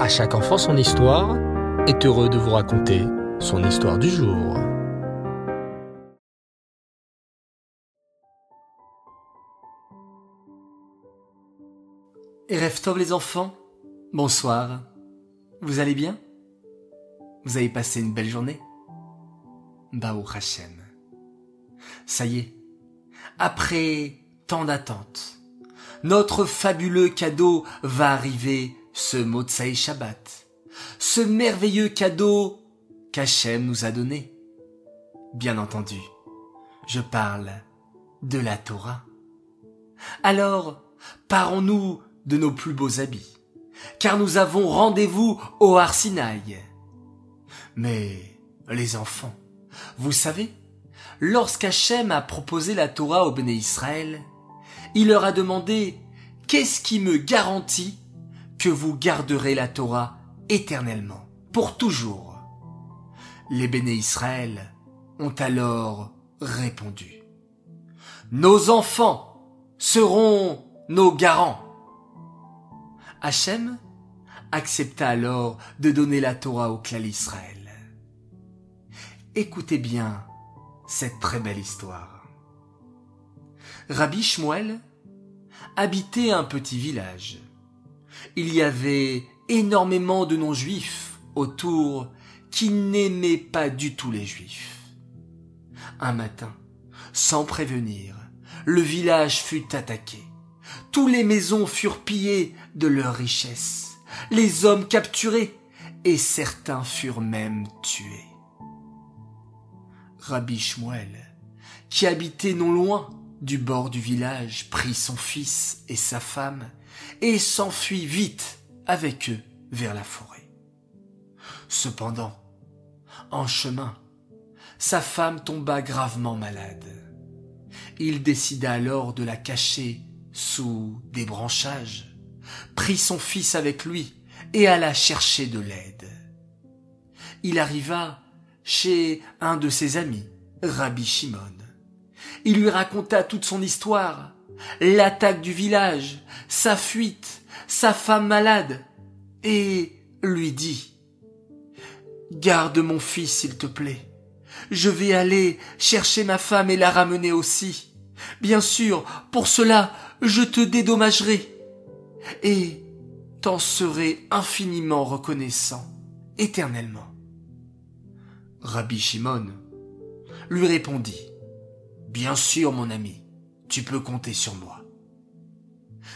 À chaque enfant son histoire est heureux de vous raconter son histoire du jour. Rêve les enfants Bonsoir. Vous allez bien? Vous avez passé une belle journée? Baou Hachem. Ça y est, après tant d'attentes, notre fabuleux cadeau va arriver ce Motsai Shabbat, ce merveilleux cadeau qu'Hachem nous a donné. Bien entendu, je parle de la Torah. Alors, parons-nous de nos plus beaux habits, car nous avons rendez-vous au Arsinaï. Mais, les enfants, vous savez, lorsqu'Hachem a proposé la Torah au Béné Israël, il leur a demandé Qu'est-ce qui me garantit que vous garderez la Torah éternellement, pour toujours Les Béné Israël ont alors répondu Nos enfants seront nos garants. Hachem accepta alors de donner la Torah au clan Israël. Écoutez bien cette très belle histoire. Rabbi Shmuel habitait un petit village. Il y avait énormément de non-juifs autour qui n'aimaient pas du tout les juifs. Un matin, sans prévenir, le village fut attaqué. Toutes les maisons furent pillées de leurs richesses, les hommes capturés, et certains furent même tués. Rabbi Shmuel, qui habitait non loin du bord du village, prit son fils et sa femme et s'enfuit vite avec eux vers la forêt. Cependant, en chemin, sa femme tomba gravement malade. Il décida alors de la cacher sous des branchages, prit son fils avec lui et alla chercher de l'aide. Il arriva chez un de ses amis, Rabbi Shimon. Il lui raconta toute son histoire, l'attaque du village, sa fuite, sa femme malade, et lui dit Garde mon fils, s'il te plaît. Je vais aller chercher ma femme et la ramener aussi. Bien sûr, pour cela, je te dédommagerai. Et t'en serai infiniment reconnaissant, éternellement. Rabbi Shimon lui répondit Bien sûr, mon ami, tu peux compter sur moi.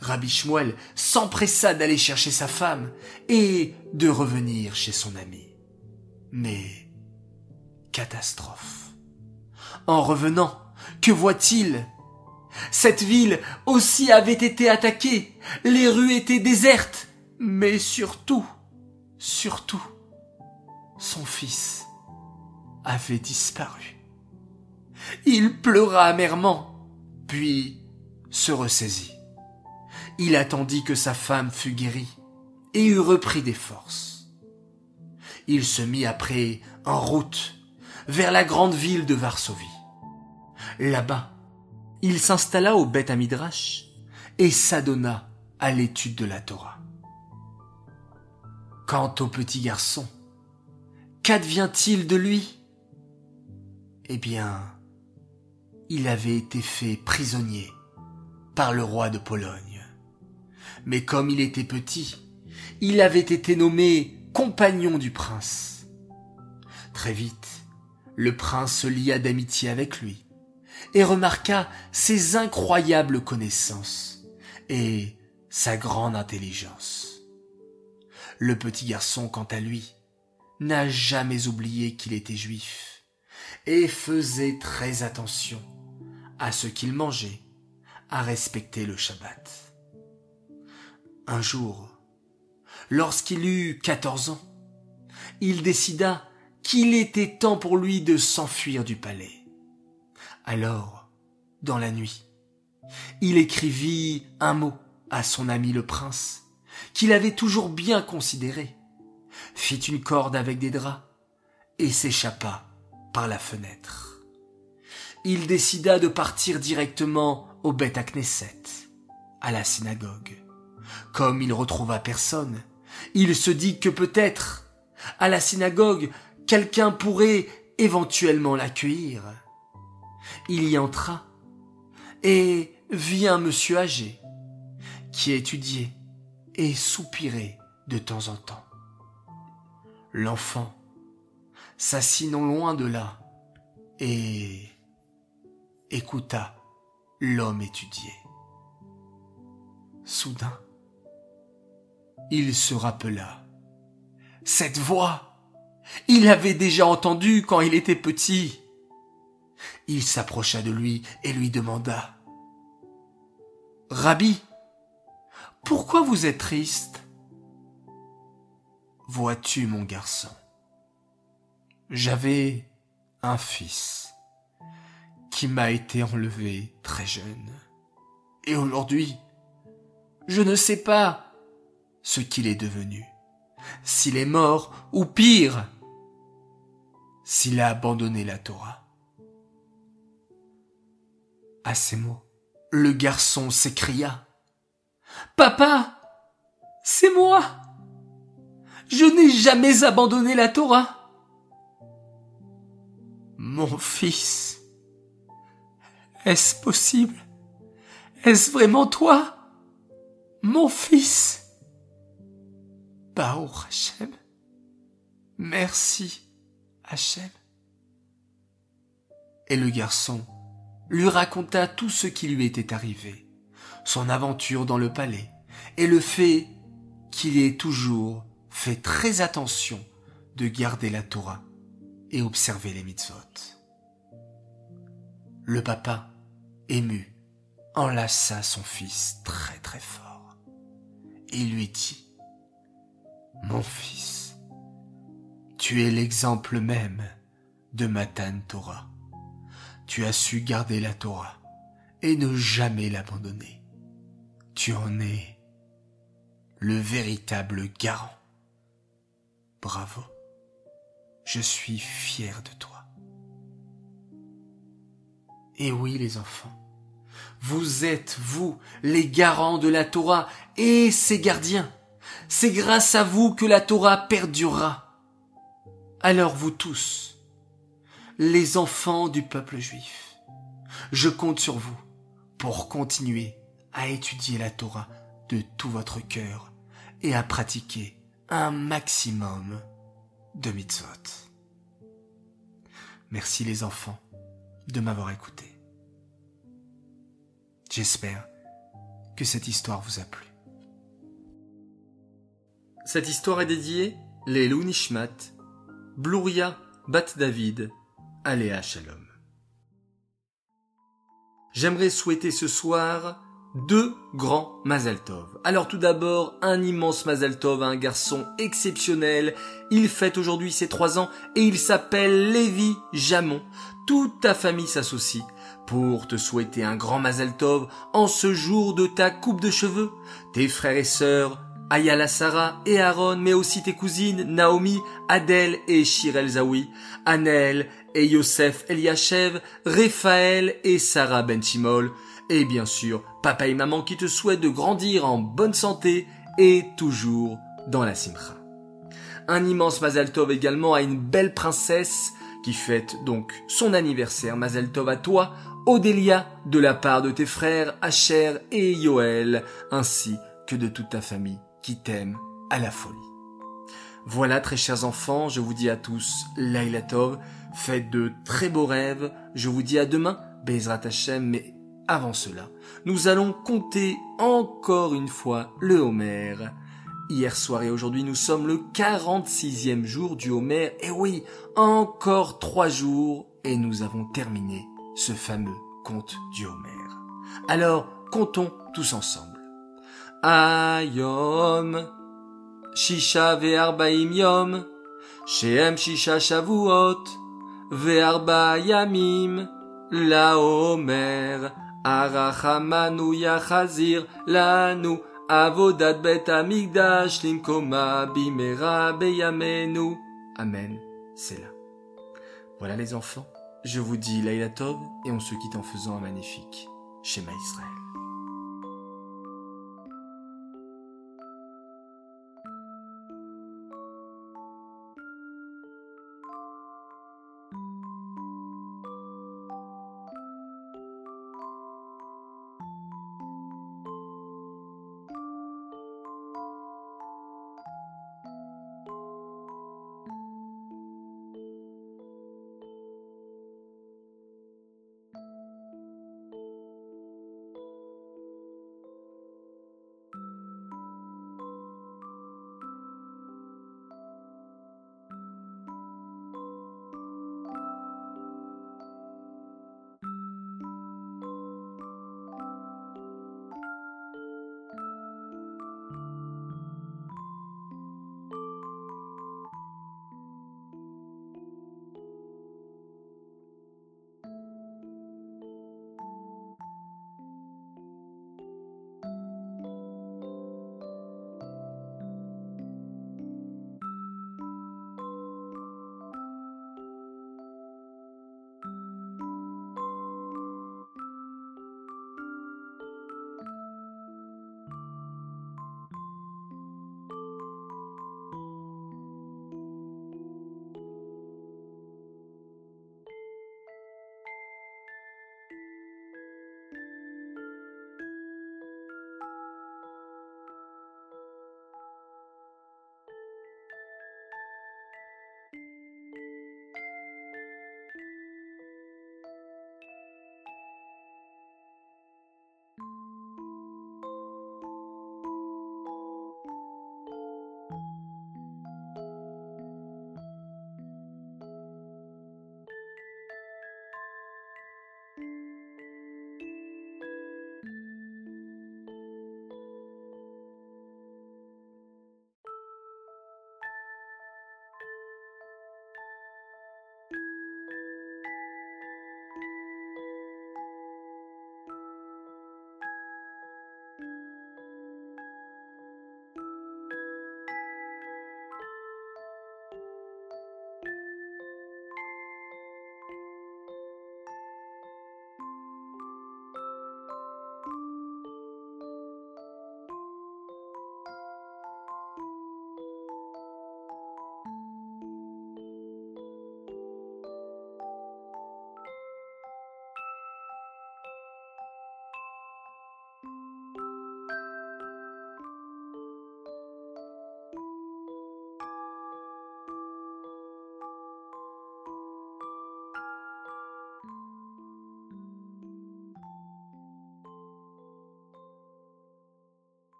Rabbi Shmuel s'empressa d'aller chercher sa femme et de revenir chez son ami. Mais catastrophe. En revenant, que voit-il? Cette ville aussi avait été attaquée, les rues étaient désertes, mais surtout, surtout, son fils avait disparu. Il pleura amèrement, puis se ressaisit. Il attendit que sa femme fût guérie et eut repris des forces. Il se mit après en route vers la grande ville de Varsovie. Là-bas, il s'installa au Beth Amidrash et s'adonna à l'étude de la Torah. Quant au petit garçon, qu'advient-il de lui? Eh bien, il avait été fait prisonnier par le roi de Pologne. Mais comme il était petit, il avait été nommé compagnon du prince. Très vite, le prince se lia d'amitié avec lui et remarqua ses incroyables connaissances et sa grande intelligence. Le petit garçon, quant à lui, n'a jamais oublié qu'il était juif et faisait très attention à ce qu'il mangeait, à respecter le Shabbat. Un jour, lorsqu'il eut quatorze ans, il décida qu'il était temps pour lui de s'enfuir du palais. Alors, dans la nuit, il écrivit un mot à son ami le prince, qu'il avait toujours bien considéré, fit une corde avec des draps et s'échappa par la fenêtre. Il décida de partir directement au Beth Knesset, à la synagogue. Comme il retrouva personne, Il se dit que peut-être, à la synagogue, quelqu'un pourrait éventuellement l'accueillir. Il y entra et vit un monsieur âgé qui étudiait et soupirait de temps en temps. L'enfant s'assit non loin de là et écouta l'homme étudier. Soudain, il se rappela. Cette voix, il l'avait déjà entendue quand il était petit. Il s'approcha de lui et lui demanda. Rabbi, pourquoi vous êtes triste? Vois-tu, mon garçon, j'avais un fils qui m'a été enlevé très jeune. Et aujourd'hui, je ne sais pas ce qu'il est devenu. S'il est mort, ou pire, s'il a abandonné la Torah. À ces mots, le garçon s'écria. Papa, c'est moi. Je n'ai jamais abandonné la Torah. Mon fils, est-ce possible? Est-ce vraiment toi? Mon fils? Bao Hachem Merci, Hachem. Et le garçon lui raconta tout ce qui lui était arrivé, son aventure dans le palais, et le fait qu'il ait toujours fait très attention de garder la Torah et observer les mitzvot. Le papa, ému, enlaça son fils très très fort et lui dit Mon fils, tu es l'exemple même de Matan Torah tu as su garder la Torah et ne jamais l'abandonner. Tu en es le véritable garant. Bravo. Je suis fier de toi. Et oui, les enfants, vous êtes, vous, les garants de la Torah et ses gardiens. C'est grâce à vous que la Torah perdurera. Alors vous tous, les enfants du peuple juif. Je compte sur vous pour continuer à étudier la Torah de tout votre cœur et à pratiquer un maximum de mitzvot. Merci les enfants de m'avoir écouté. J'espère que cette histoire vous a plu. Cette histoire est dédiée les Nishmat, Bluria Bat David, à Shalom. J'aimerais souhaiter ce soir deux grands Mazal Tov. Alors tout d'abord, un immense Mazal Tov à un garçon exceptionnel. Il fête aujourd'hui ses trois ans et il s'appelle Lévi Jamon. Toute ta famille s'associe pour te souhaiter un grand Mazal Tov en ce jour de ta coupe de cheveux. Tes frères et sœurs, Ayala Sarah et Aaron, mais aussi tes cousines Naomi, Adèle et Shirel Zawi, Anel et Yosef Eliachev, Raphaël et Sarah Benchimol, et bien sûr papa et maman qui te souhaitent de grandir en bonne santé et toujours dans la simcha. Un immense Mazal Tov également à une belle princesse qui fête donc son anniversaire. Mazal Tov à toi, Odélia, de la part de tes frères Asher et Yoel, ainsi que de toute ta famille qui t'aime à la folie. Voilà, très chers enfants, je vous dis à tous, Laila Tov, faites de très beaux rêves, je vous dis à demain, Bezrat Hashem, mais avant cela, nous allons compter encore une fois le Homer. Hier soir et aujourd'hui, nous sommes le 46e jour du Homer. Et oui, encore trois jours et nous avons terminé ce fameux conte du Homer. Alors, comptons tous ensemble. Ayom, Shisha ve'arbaim yom, Shehem Shisha shavuot, ve'arba yamim, la Homer, Arachamanu yachazir, lanu Avodat bet amigdash limkoma bimera beyamenu. Amen. C'est là. Voilà les enfants. Je vous dis Laila Tov et on se quitte en faisant un magnifique schéma Israël.